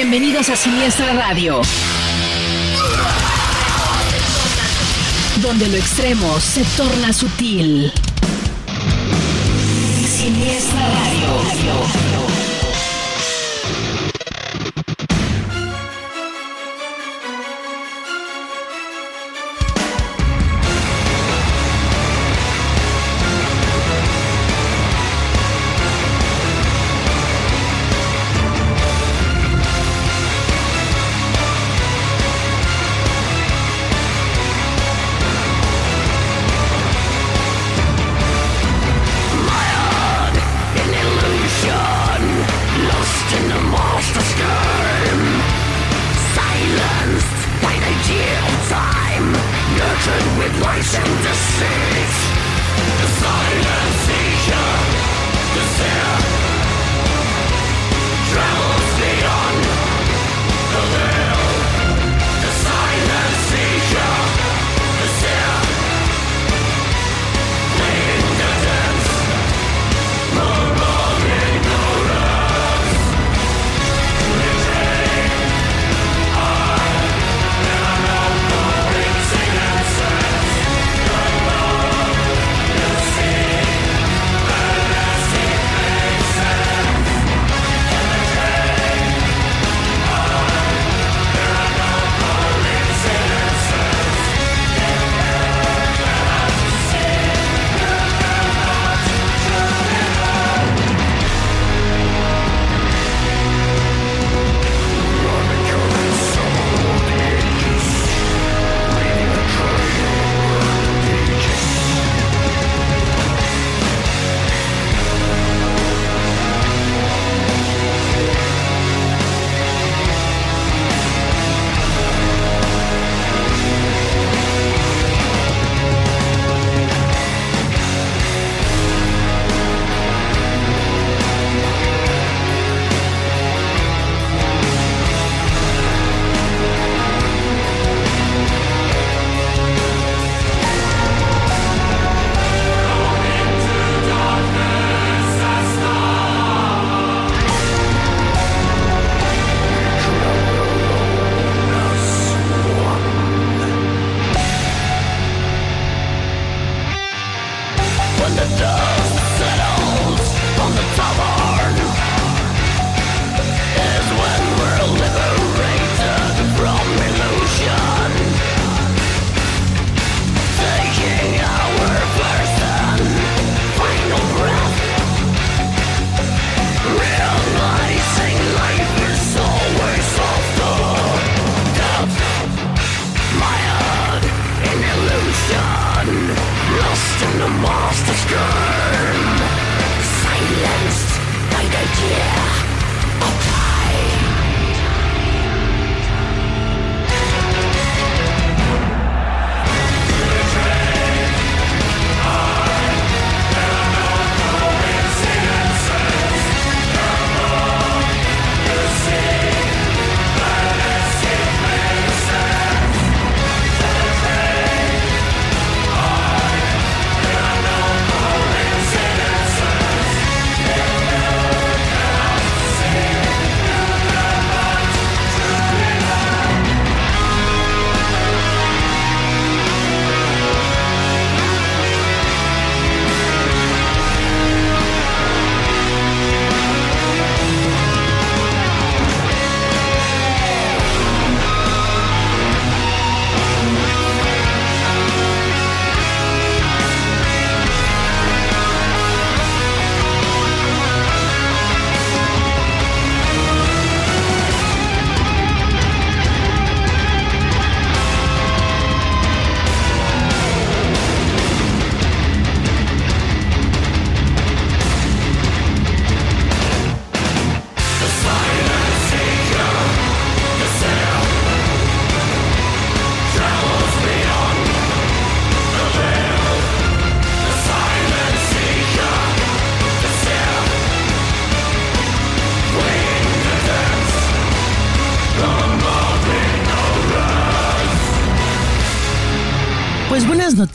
Bienvenidos a Siniestra Radio. Donde lo extremo se torna sutil. Siniestra Radio.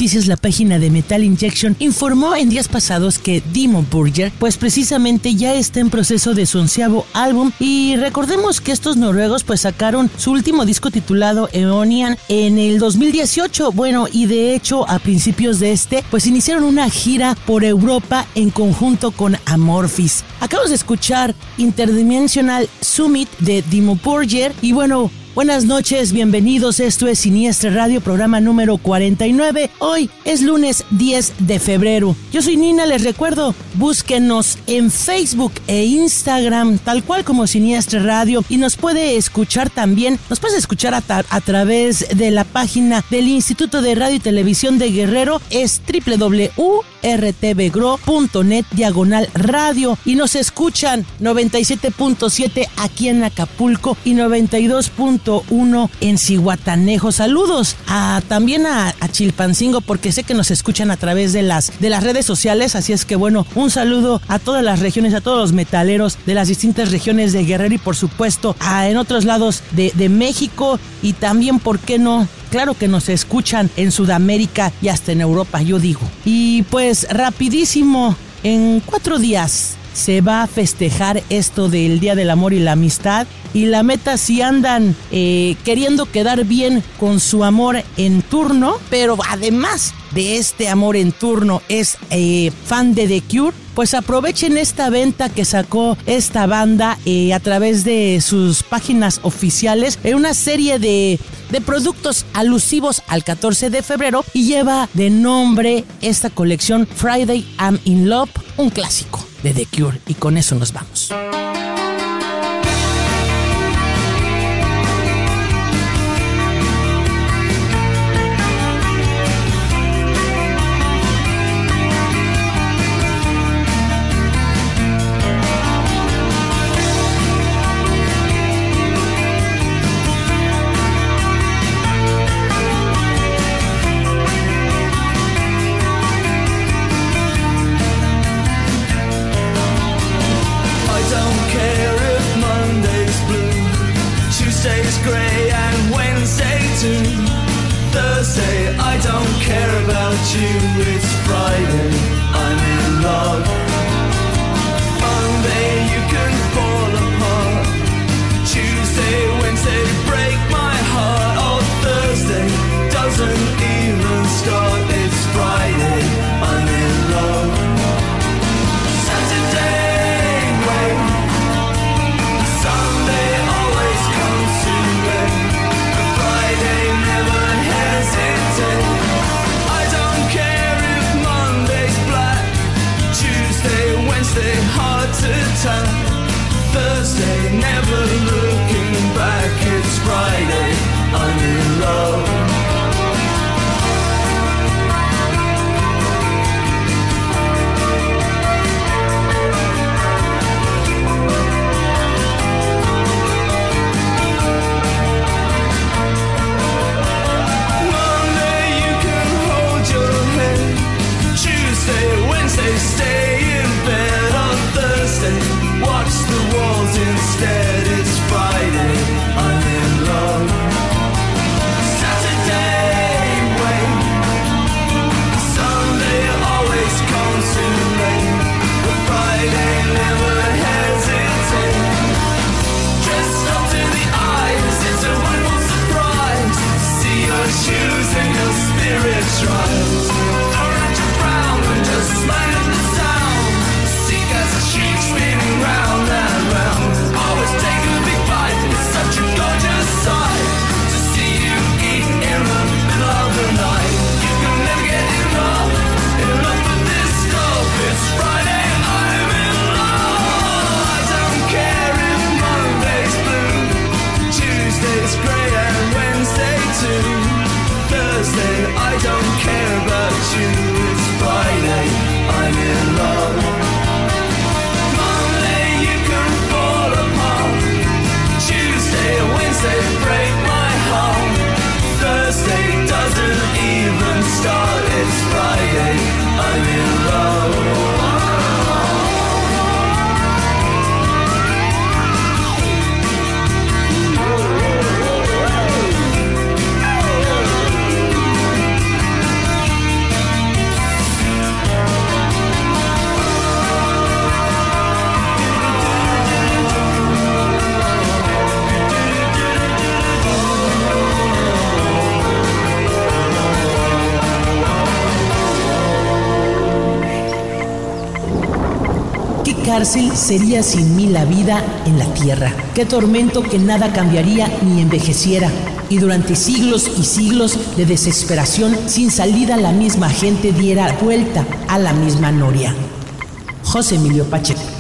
La página de Metal Injection informó en días pasados que Dimo Burger, pues precisamente ya está en proceso de su onceavo álbum y recordemos que estos noruegos pues sacaron su último disco titulado Eonian en el 2018, bueno y de hecho a principios de este pues iniciaron una gira por Europa en conjunto con Amorphis. Acabamos de escuchar Interdimensional Summit de Dimo Burger y bueno Buenas noches, bienvenidos. Esto es Siniestra Radio, programa número 49. Hoy es lunes 10 de febrero. Yo soy Nina, les recuerdo, búsquenos en Facebook e Instagram, tal cual como Siniestra Radio, y nos puede escuchar también, nos puede escuchar a, través de la página del Instituto de Radio y Televisión de Guerrero, es www.rtvgro.net diagonal radio, y nos escuchan 97.7 aquí en Acapulco y 92 uno en Cihuatanejo. Saludos a, también a, Chilpancingo porque sé que nos escuchan a través de las, de las redes sociales. Así es que bueno, un saludo a todas las regiones, a todos los metaleros de las distintas regiones de Guerrero y por supuesto a, en otros lados de, de México y también, ¿por qué no? Claro que nos escuchan en Sudamérica y hasta en Europa, yo digo. Y pues rapidísimo, en cuatro días se va a festejar esto del Día del Amor y la Amistad. Y la meta si andan eh, queriendo quedar bien con su amor en turno, pero además de este amor en turno es eh, fan de The Cure, pues aprovechen esta venta que sacó esta banda eh, a través de sus páginas oficiales en una serie de, de productos alusivos al 14 de febrero y lleva de nombre esta colección Friday I'm in Love, un clásico de The Cure y con eso nos vamos. Cárcel sería sin mí la vida en la tierra. Qué tormento que nada cambiaría ni envejeciera. Y durante siglos y siglos de desesperación sin salida la misma gente diera vuelta a la misma noria. José Emilio Pacheco.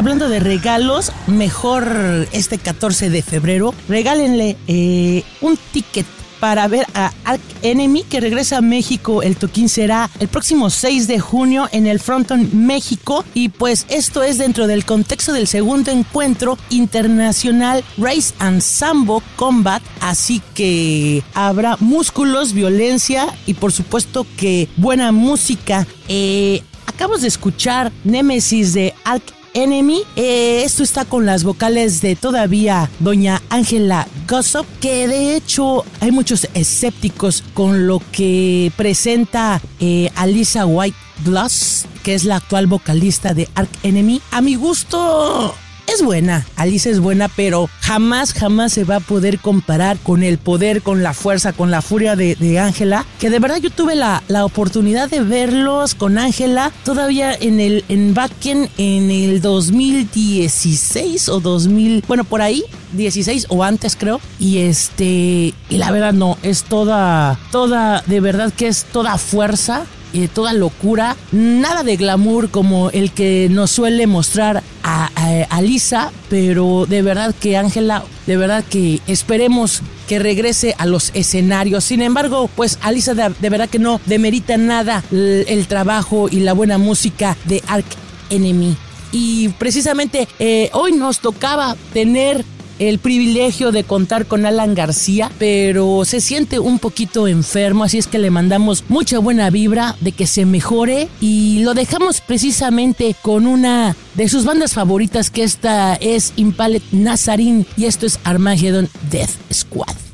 Hablando de regalos, mejor este 14 de febrero, regálenle eh, un ticket para ver a Ark Enemy que regresa a México. El toquín será el próximo 6 de junio en el Fronton México. Y pues esto es dentro del contexto del segundo encuentro internacional Race and Sambo Combat. Así que habrá músculos, violencia y por supuesto que buena música. Eh, acabamos de escuchar Nemesis de Ark Enemy. Eh, esto está con las vocales de todavía doña Ángela Gossop, que de hecho hay muchos escépticos con lo que presenta eh, Alisa White Gloss, que es la actual vocalista de Ark Enemy. A mi gusto es buena, Alisa es buena, pero jamás, jamás se va a poder comparar con el poder, con la fuerza, con la furia de Ángela, que de verdad yo tuve la, la oportunidad de verlos con Ángela todavía en el en Backen en el 2016 o 2000, bueno, por ahí, 16 o antes creo. Y este, y la verdad no, es toda, toda, de verdad que es toda fuerza eh, toda locura, nada de glamour como el que nos suele mostrar a, a, Lisa, pero de verdad que Ángela, de verdad que esperemos que regrese a los escenarios. Sin embargo, pues Alisa de, verdad que no demerita nada el, el, trabajo y la buena música de Ark Enemy. Y precisamente eh, hoy nos tocaba tener el privilegio de contar con Alan García, pero se siente un poquito enfermo, así es que le mandamos mucha buena vibra de que se mejore y lo dejamos precisamente con una de sus bandas favoritas que esta es Impalet Nazarin y esto es Armageddon Death Squad.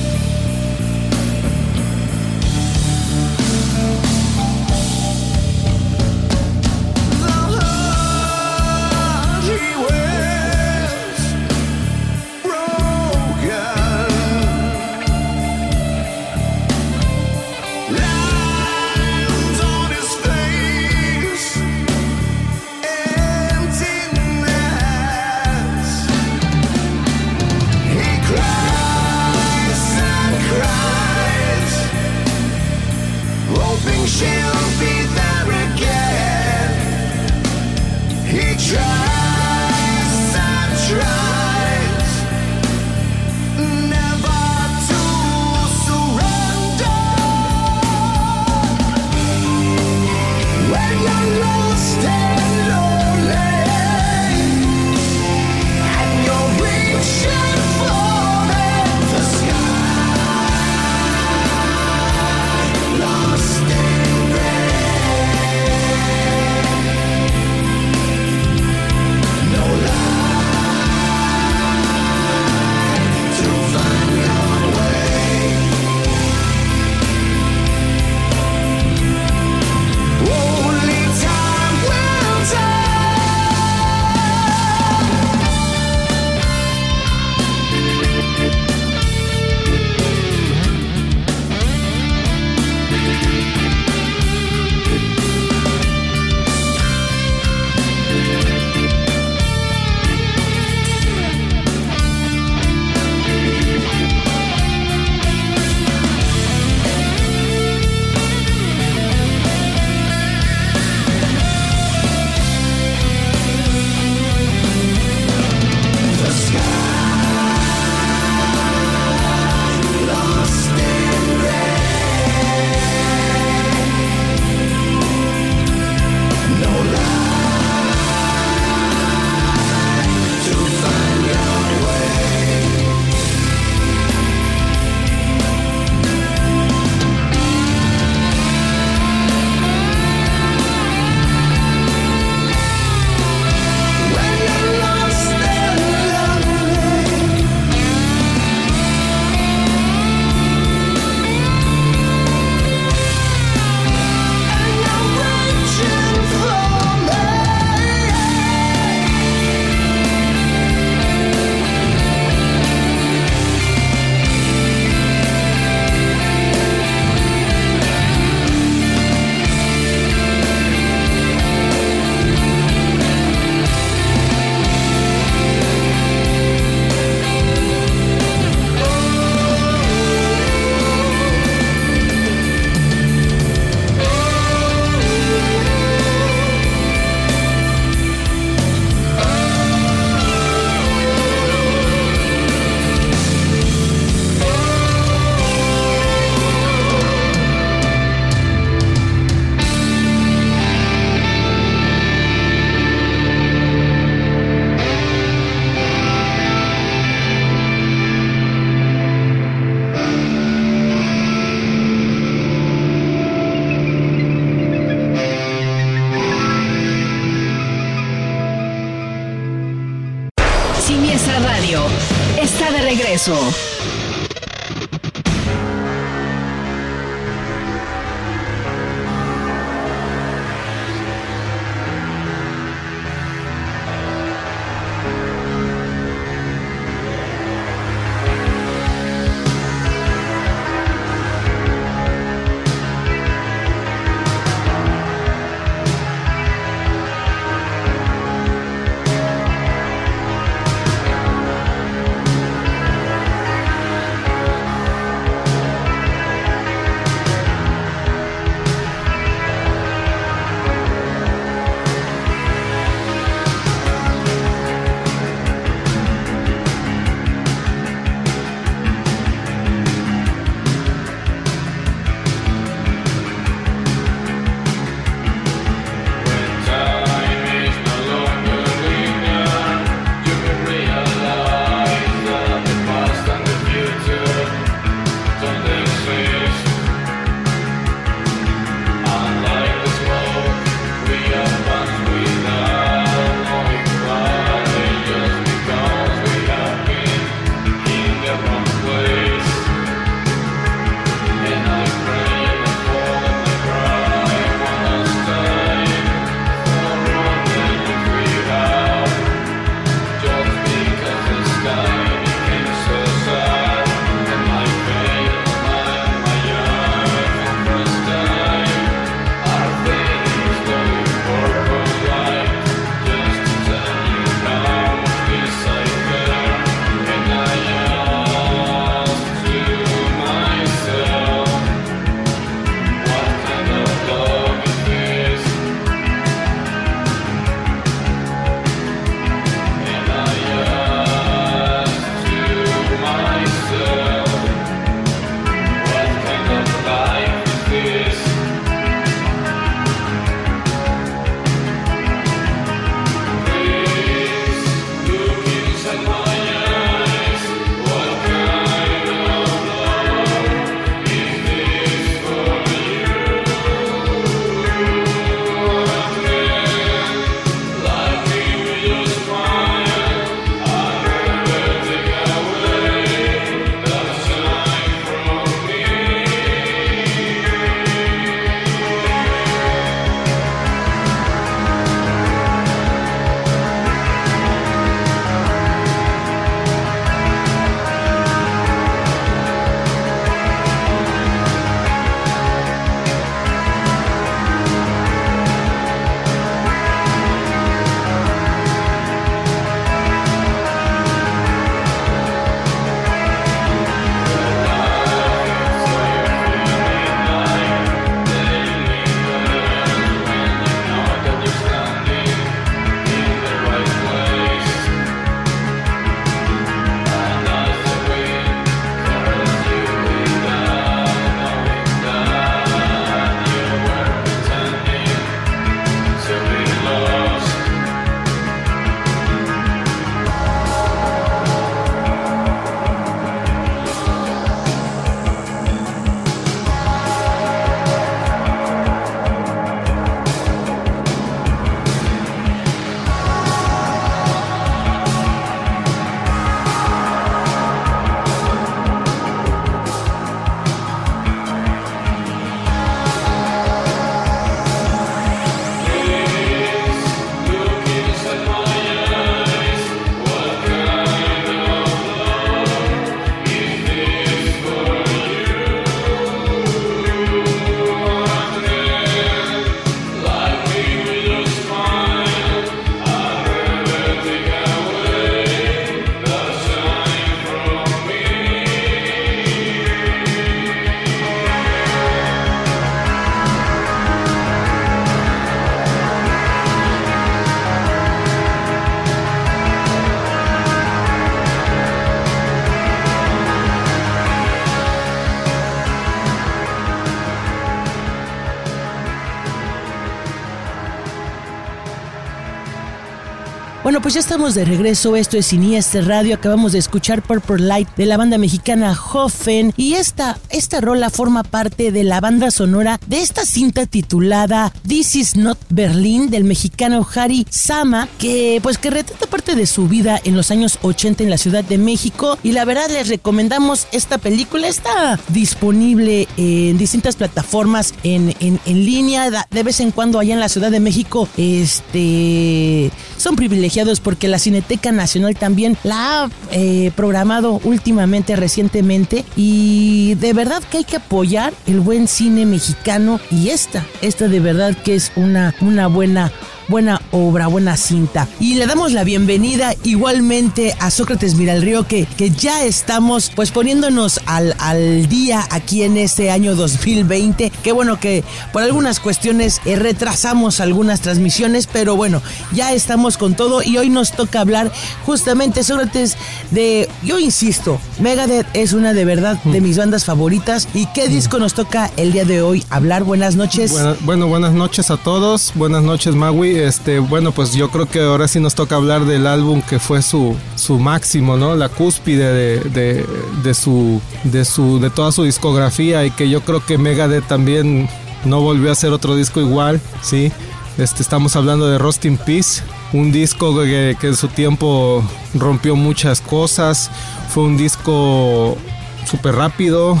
Bueno, pues ya estamos de regreso. Esto es Siniestra Radio. Acabamos de escuchar Purple Light de la banda mexicana Hoffen. Y esta, esta rola forma parte de la banda sonora de esta cinta titulada This is Not Berlin del mexicano Harry Sama, que pues que retrata parte de su vida en los años 80 en la Ciudad de México. Y la verdad les recomendamos esta película. Está disponible en distintas plataformas en, en, en línea. De vez en cuando allá en la Ciudad de México este, son privilegiados porque la Cineteca Nacional también la ha eh, programado últimamente, recientemente, y de verdad que hay que apoyar el buen cine mexicano y esta, esta de verdad que es una, una buena buena obra, buena cinta. Y le damos la bienvenida igualmente a Sócrates Miralrío, que, que ya estamos pues poniéndonos al, al día aquí en este año 2020. Qué bueno que por algunas cuestiones eh, retrasamos algunas transmisiones, pero bueno, ya estamos con todo y hoy nos toca hablar justamente, Sócrates, de, yo insisto, Megadeth es una de verdad de mis bandas favoritas. ¿Y qué disco nos toca el día de hoy hablar? Buenas noches. Bueno buenas noches a todos. Buenas noches, Magui este, bueno, pues yo creo que ahora sí nos toca hablar del álbum que fue su, su máximo, ¿no? La cúspide de, de, su, de, su, de toda su discografía y que yo creo que Megadeth también no volvió a hacer otro disco igual, ¿sí? Este, estamos hablando de Rust in Peace, un disco que, que en su tiempo rompió muchas cosas, fue un disco súper rápido,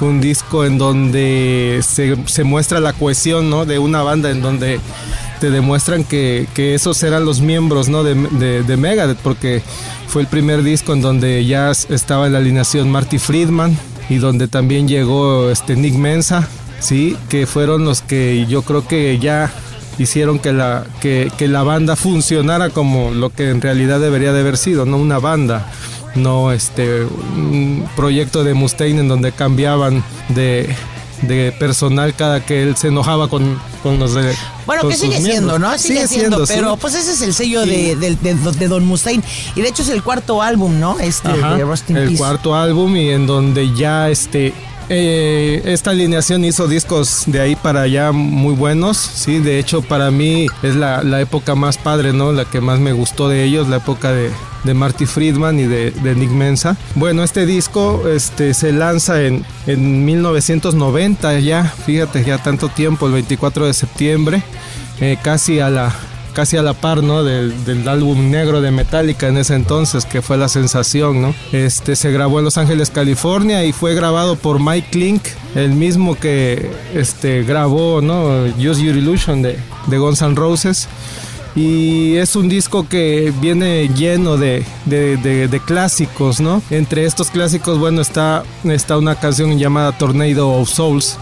fue un disco en donde se, se, muestra la cohesión ¿no? de una banda en donde te demuestran que, que esos eran los miembros ¿no? de, de, de, Megadeth, porque fue el primer disco en donde ya estaba en la alineación Marty Friedman y donde también llegó este Nick Mensa, ¿sí? que fueron los que yo creo que ya hicieron que la, que, que la banda funcionara como lo que en realidad debería de haber sido, no una banda no este un proyecto de Mustaine en donde cambiaban de, de personal cada que él se enojaba con, con los de. Bueno, que sigue siendo, ¿no? Sigue, sigue siendo, siendo, pero sí. pues ese es el sello de, de, de, de, Don Mustaine. Y de hecho es el cuarto álbum, ¿no? Este Ajá, de Rust in El Peace. cuarto álbum y en donde ya este. Eh, esta alineación hizo discos de ahí para allá muy buenos, sí, de hecho para mí es la, época más padre, ¿no? La que más me gustó de ellos, la época de, Marty Friedman y de, de, Nick Mensa. Bueno, este disco este, se lanza en, en 1990 ya, fíjate, ya tanto tiempo, el 24 de septiembre, eh, casi a la casi a la par ¿no? del, álbum negro de Metallica en ese entonces, que fue la sensación. ¿no? Este, se grabó en Los Ángeles, California y fue grabado por Mike Klink, el mismo que este, grabó ¿no? Use Your Illusion de, de Guns N' Roses y es un disco que viene lleno de, de, de, de, clásicos, ¿no? Entre estos clásicos, bueno, está, está una canción llamada Tornado of Souls,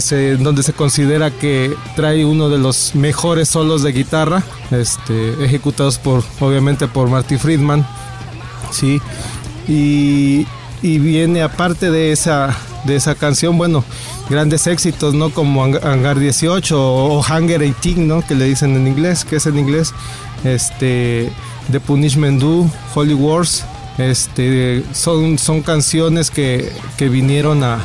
donde se considera que trae uno de los mejores solos de guitarra, este, ejecutados por, obviamente, por Marty Friedman, ¿sí? Y, y viene aparte de esa, de esa canción, bueno, grandes éxitos, ¿no? Como Hangar 18 o Hangar 18, ¿no? Que le dicen en inglés, que es en inglés, este, The Punishment Do, Holy Wars, este, son, son canciones que, que vinieron a,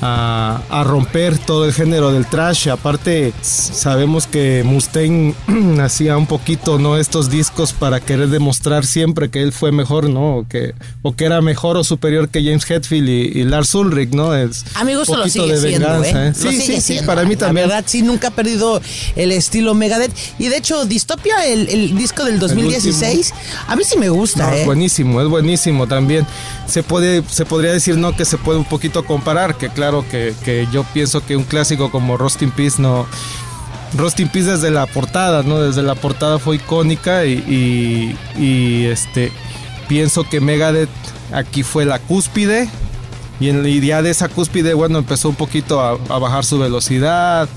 a, a, romper todo el género del trash. Aparte, sabemos que Mustaine hacía un poquito, ¿no? Estos discos para querer demostrar siempre que él fue mejor, ¿no? O que, o que era mejor o superior que James Hetfield y, y Lars Ulrich, ¿no? Es Amigos, lo sigue de siendo, venganza, ¿eh? ¿eh? Sí, sí, sí, siendo. sí, para mí también. La verdad, sí, nunca ha perdido el estilo Megadeth. Y de hecho, Distopia, el, el disco del 2016, a mí sí me gusta, no, ¿eh? Es buenísimo, es buenísimo también. Se, puede, se podría decir, ¿no? Que se puede un poquito comparar, que claro claro que, que, yo pienso que un clásico como Rust in Peace no. Rust in Peace desde la portada, ¿no? Desde la portada fue icónica y, y, y este pienso que Megadeth aquí fue la cúspide y en la idea de esa cúspide, bueno, empezó un poquito a, a bajar su velocidad.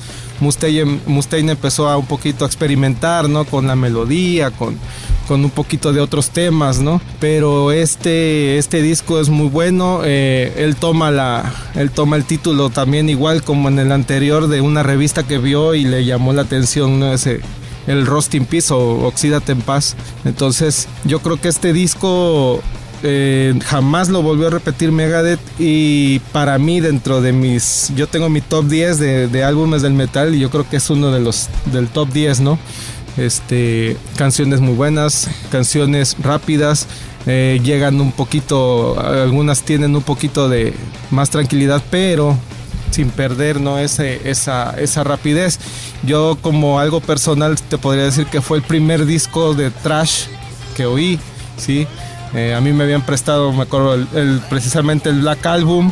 Mustaine, Mustaine, empezó a un poquito a experimentar, ¿no? Con la melodía, con, con un poquito de otros temas, ¿no? Pero este, este disco es muy bueno. Eh, él toma la, él toma el título también igual como en el anterior de una revista que vio y le llamó la atención, ¿no? El Rust in Peace o Oxídate en Paz. Entonces, yo creo que este disco eh, jamás lo volvió a repetir Megadeth y para mí dentro de mis yo tengo mi top 10 de, de, álbumes del metal y yo creo que es uno de los del top 10 no este, canciones muy buenas, canciones rápidas, eh, llegan un poquito, algunas tienen un poquito de más tranquilidad, pero sin perder ¿no? Ese, esa, esa rapidez. Yo como algo personal te podría decir que fue el primer disco de trash que oí, ¿sí? Eh, a mí me habían prestado, me acuerdo, el, precisamente el Black Album.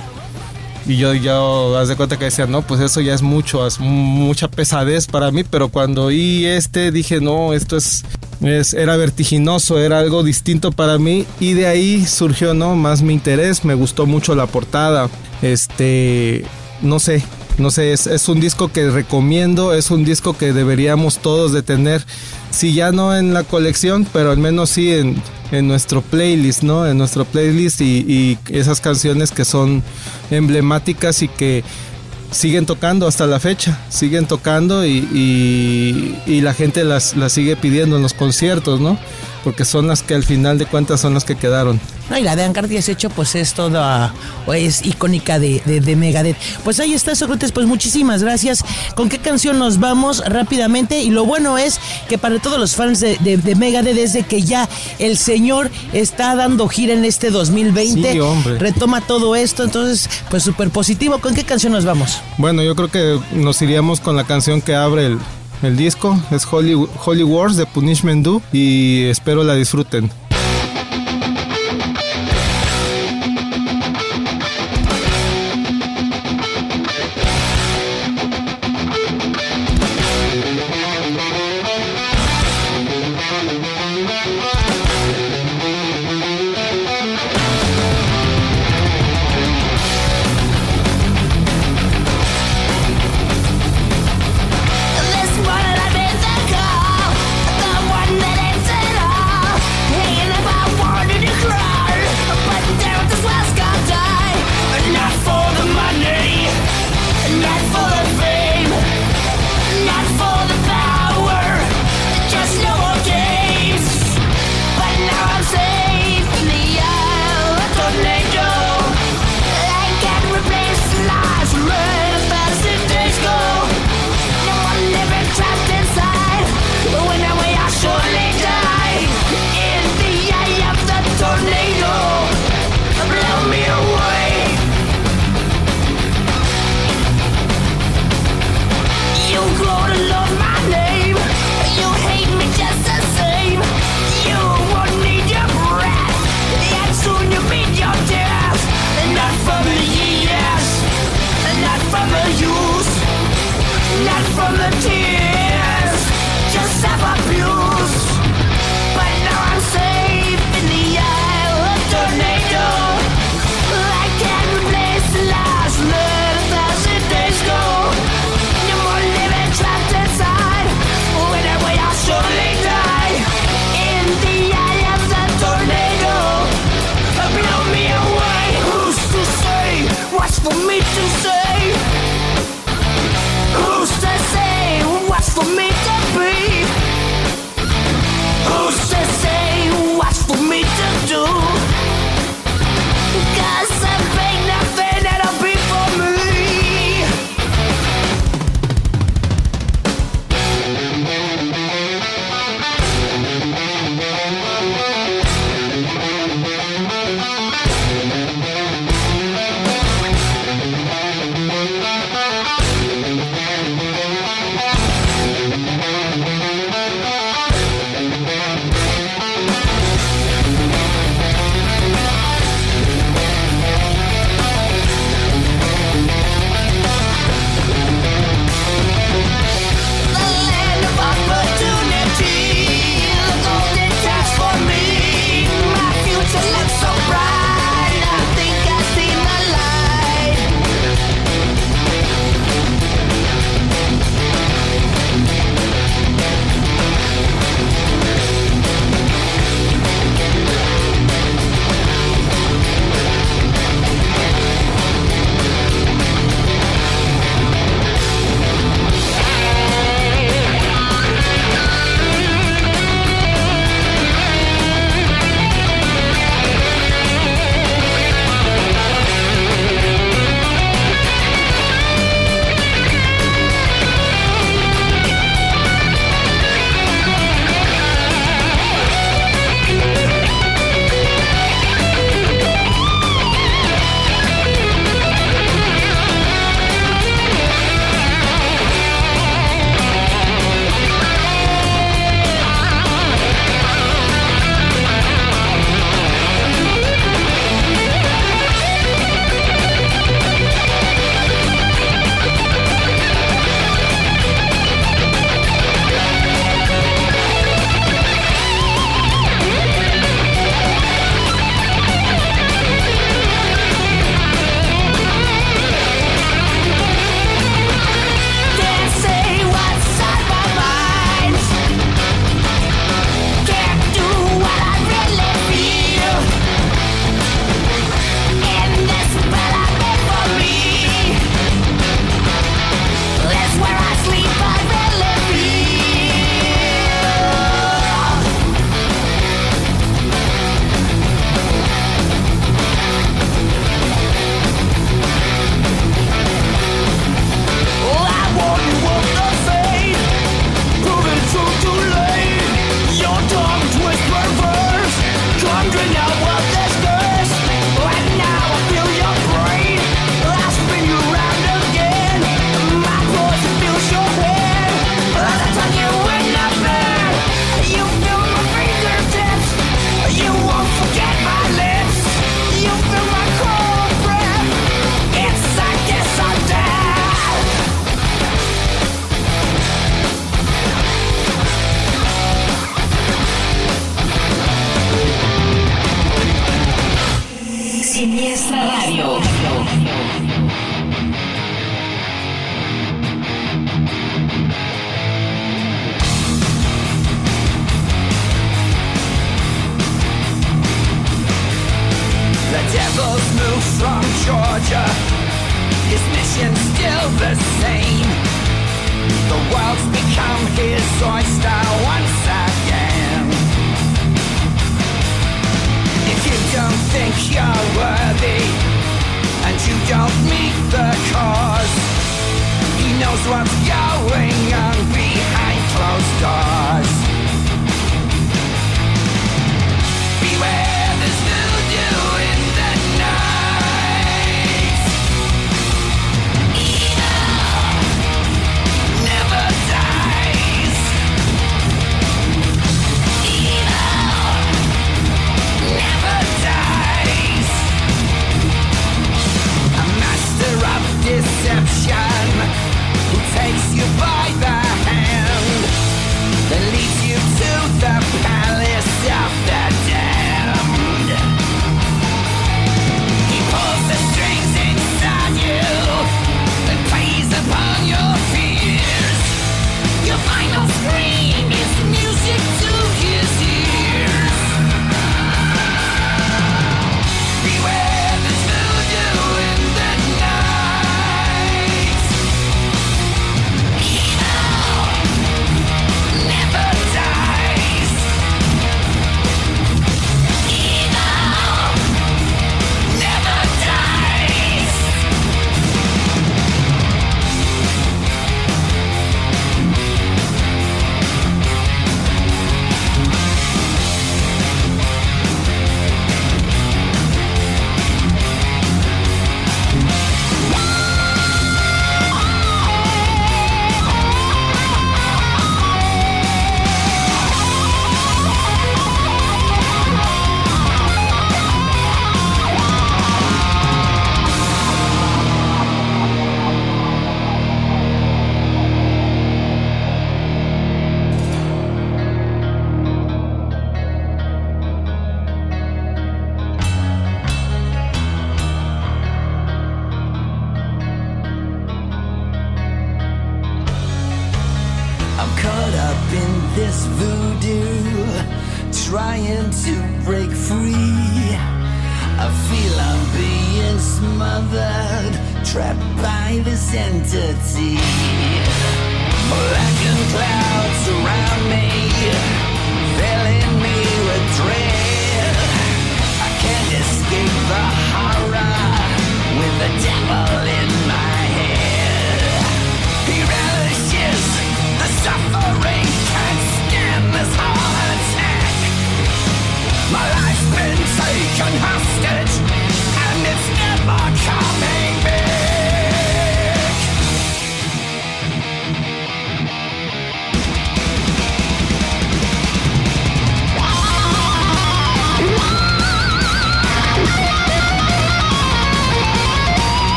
Y yo ya haz de cuenta que decía, no, pues eso ya es mucho, es mucha pesadez para mí, pero cuando oí este dije, no, esto es, es, era vertiginoso, era algo distinto para mí y de ahí surgió, ¿no? Más mi interés, me gustó mucho la portada, este, no sé, no sé, es, un disco que recomiendo, es un disco que deberíamos todos de tener, si ya no en la colección, pero al menos sí en, en nuestro playlist, ¿no? En nuestro playlist y, y, esas canciones que son emblemáticas y que siguen tocando hasta la fecha, siguen tocando y, y, y la gente las, las sigue pidiendo en los conciertos, ¿no? porque son las que al final de cuentas son las que quedaron. No, y la de Ancar 18 pues es toda, es icónica de, de, Megadeth. Pues ahí está Sócrates, pues muchísimas gracias. ¿Con qué canción nos vamos rápidamente? Y lo bueno es que para todos los fans de, de, Megadeth desde que ya el señor está dando gira en este 2020, sí, hombre. retoma todo esto, entonces pues súper positivo. ¿Con qué canción nos vamos? Bueno, yo creo que nos iríamos con la canción que abre el, el disco es Holy, Holy Wars de Punishment Do y espero la disfruten.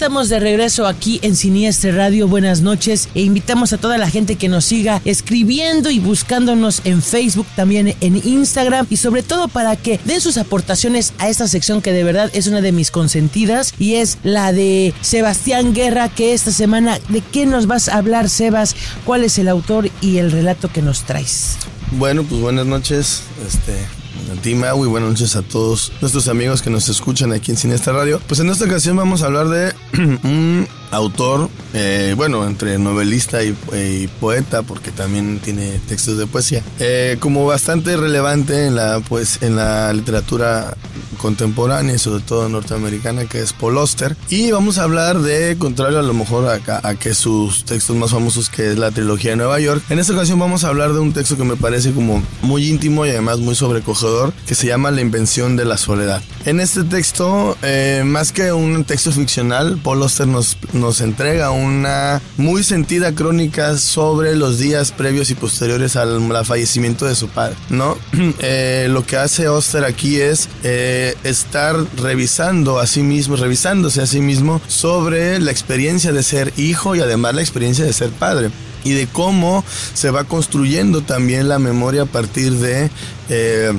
Estamos de regreso aquí en Siniestre Radio. Buenas noches e invitamos a toda la gente que nos siga escribiendo y buscándonos en Facebook, también en Instagram y sobre todo para que den sus aportaciones a esta sección que de verdad es una de mis consentidas y es la de Sebastián Guerra que esta semana, ¿de qué nos vas a hablar Sebas? ¿Cuál es el autor y el relato que nos traes? Bueno, pues buenas noches. Este, a ti, Mau, y buenas noches a todos nuestros amigos que nos escuchan aquí en Cinesta Radio. Pues en esta ocasión vamos a hablar de un autor, eh, bueno, entre novelista y, y, poeta, porque también tiene textos de poesía, eh, como bastante relevante en la, pues, en la literatura contemporánea, sobre todo norteamericana, que es Paul Auster. Y vamos a hablar de, contrario a lo mejor a, a, que sus textos más famosos, que es la trilogía de Nueva York, en esta ocasión vamos a hablar de un texto que me parece como muy íntimo y además muy sobrecogedor, que se llama La invención de la soledad. En este texto, eh, más que un texto ficcional, Paul Auster nos, nos entrega una muy sentida crónica sobre los días previos y posteriores al, al fallecimiento de su padre, ¿no? Eh, lo que hace Auster aquí es eh, estar revisando a sí mismo, revisándose a sí mismo sobre la experiencia de ser hijo y además la experiencia de ser padre y de cómo se va construyendo también la memoria a partir de eh,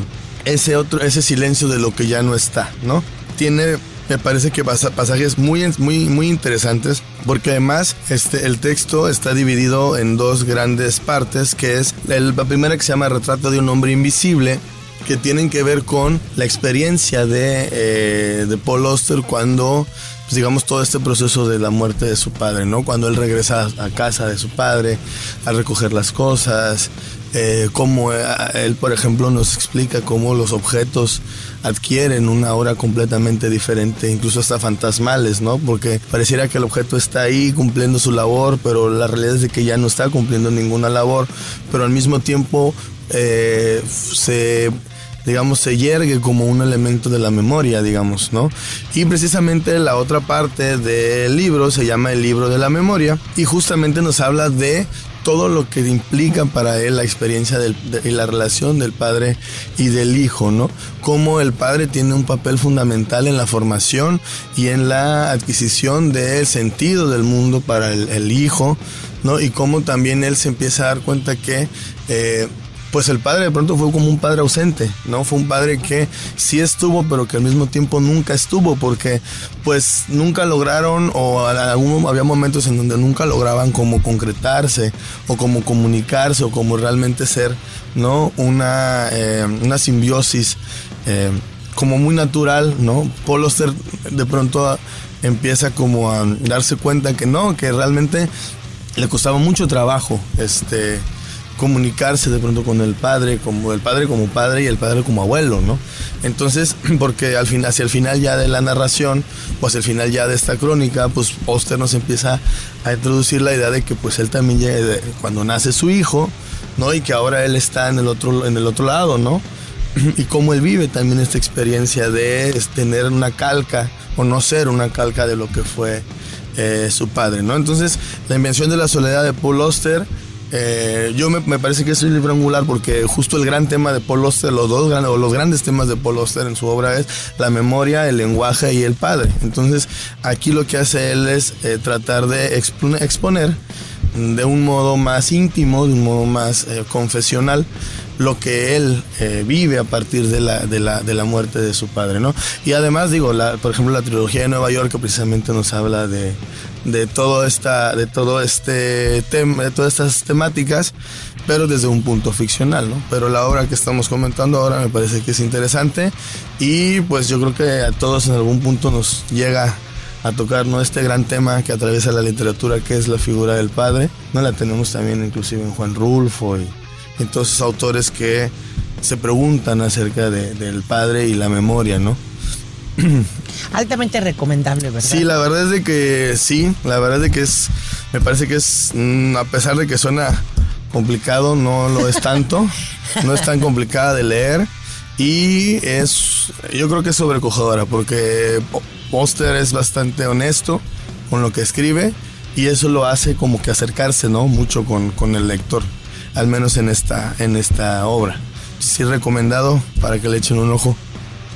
ese otro ese silencio de lo que ya no está, ¿no? Tiene me parece que pasa pasajes muy, muy, muy interesantes porque además este, el texto está dividido en dos grandes partes que es el, la primera que se llama Retrato de un hombre invisible que tienen que ver con la experiencia de, eh, de Paul Auster cuando pues digamos todo este proceso de la muerte de su padre, ¿no? Cuando él regresa a casa de su padre a recoger las cosas, eh, cómo él, por ejemplo, nos explica cómo los objetos adquieren una hora completamente diferente, incluso hasta fantasmales, ¿no? Porque pareciera que el objeto está ahí cumpliendo su labor, pero la realidad es de que ya no está cumpliendo ninguna labor, pero al mismo tiempo eh, se digamos, se yergue como un elemento de la memoria, digamos, ¿no? Y precisamente la otra parte del libro se llama el libro de la memoria y justamente nos habla de todo lo que implica para él la experiencia del, de, y la relación del padre y del hijo, ¿no? Cómo el padre tiene un papel fundamental en la formación y en la adquisición del sentido del mundo para el, el hijo, ¿no? Y cómo también él se empieza a dar cuenta que eh, pues el padre de pronto fue como un padre ausente, ¿no? Fue un padre que sí estuvo, pero que al mismo tiempo nunca estuvo, porque pues nunca lograron, o algún, había momentos en donde nunca lograban como concretarse, o como comunicarse, o como realmente ser, ¿no? Una, eh, una simbiosis eh, como muy natural, ¿no? Paul Auster de pronto empieza como a darse cuenta que no, que realmente le costaba mucho trabajo, este comunicarse de pronto con el padre, como el padre como padre y el padre como abuelo, ¿no? Entonces, porque al fin, hacia el final ya de la narración, hacia el final ya de esta crónica, pues Oster nos empieza a introducir la idea de que pues él también llega cuando nace su hijo, ¿no? Y que ahora él está en el otro, en el otro lado, ¿no? Y cómo él vive también esta experiencia de tener una calca o no ser una calca de lo que fue eh, su padre, ¿no? Entonces, la invención de la soledad de Paul Oster eh, yo me, parece que es un libro angular porque justo el gran tema de Paul Auster, los dos grandes, los grandes temas de Paul Auster en su obra es la memoria, el lenguaje y el padre. Entonces, aquí lo que hace él es eh, tratar de exponer, de un modo más íntimo, de un modo más eh, confesional, lo que él vive a partir de la, de, la, de la muerte de su padre, ¿no? Y además, digo, por ejemplo, la trilogía de Nueva York que precisamente nos habla de, de todo esta, de todo este tema, de todas estas temáticas, pero desde un punto ficcional, ¿no? Pero la obra que estamos comentando ahora me parece que es interesante y pues yo creo que a todos en algún punto nos llega a tocar ¿no? este gran tema que atraviesa la literatura que es la figura del padre. ¿no? La tenemos también inclusive en Juan Rulfo y en todos esos autores que se preguntan acerca de, del padre y la memoria, ¿no? Altamente recomendable, ¿verdad? Sí, la verdad es de que sí, la verdad es de que es, me parece que es, mm, a pesar de que suena complicado, no lo es tanto, no es tan complicada de leer y es, yo creo que es sobrecogedora porque Poster es bastante honesto con lo que escribe y eso lo hace como que acercarse, ¿no? Mucho con, con el lector, al menos en esta, en esta obra. Sí recomendado para que le echen un ojo.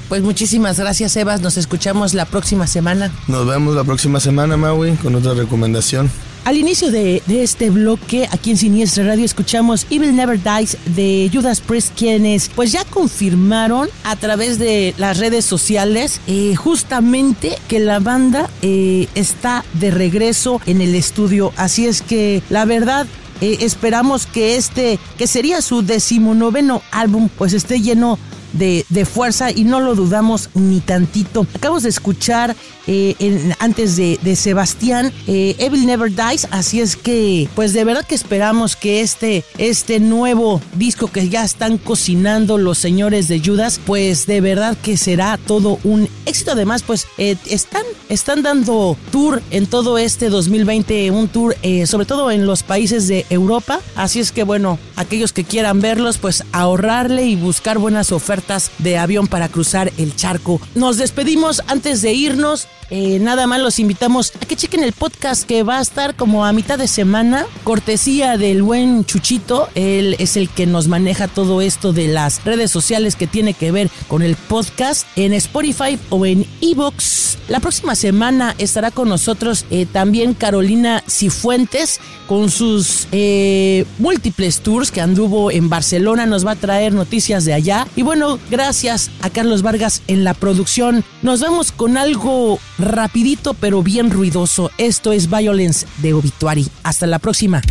Pues muchísimas gracias, Evas. Nos escuchamos la próxima semana. Nos vemos la próxima semana, Maui, con otra recomendación. Al inicio de, de, este bloque, aquí en Siniestra Radio, escuchamos Evil Never Dies de Judas Priest, quienes pues ya confirmaron a través de las redes sociales eh, justamente que la banda eh, está de regreso en el estudio. Así es que la verdad eh, esperamos que este, que sería su decimonoveno álbum, pues esté lleno de, de fuerza y no lo dudamos ni tantito. Acabamos de escuchar eh, antes de, de Sebastián eh, Evil Never Dies, así es que pues de verdad que esperamos que este, este nuevo disco que ya están cocinando los señores de Judas, pues de verdad que será todo un éxito. Además, pues eh, están, están dando tour en todo este 2020, un tour eh, sobre todo en los países de Europa. Así es que bueno, aquellos que quieran verlos, pues ahorrarle y buscar buenas ofertas de avión para cruzar el charco. Nos despedimos antes de irnos. Eh, nada más los invitamos a que chequen el podcast que va a estar como a mitad de semana, cortesía del buen Chuchito. Él es el que nos maneja todo esto de las redes sociales que tiene que ver con el podcast en Spotify o en Evox. La próxima semana estará con nosotros eh, también Carolina Cifuentes con sus eh, múltiples tours que anduvo en Barcelona. Nos va a traer noticias de allá. Y bueno, gracias a Carlos Vargas en la producción. Nos vamos con algo rapidito pero bien ruidoso. Esto es Violence de Obituary. Hasta la próxima.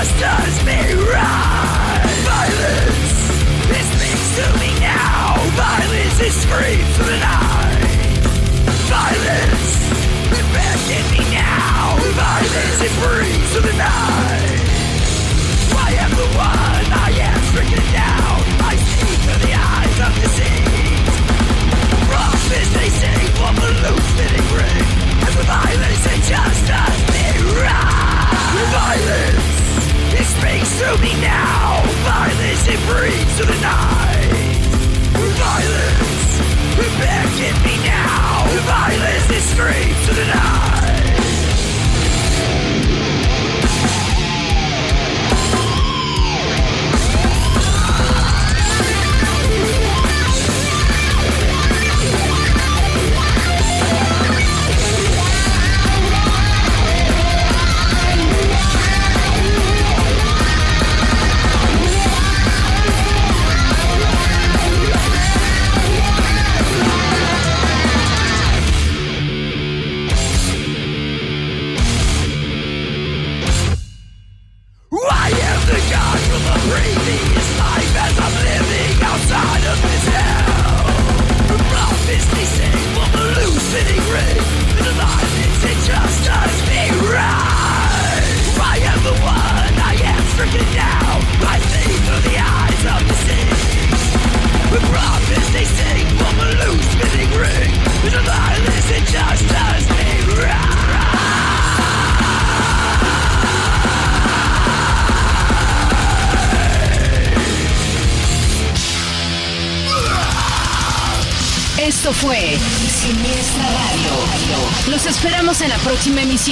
Just does me right. Violence, it speaks to me now. Violence it screams to the night. Violence, it me now. Violence it breathes to the night.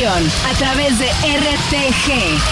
A través de RTG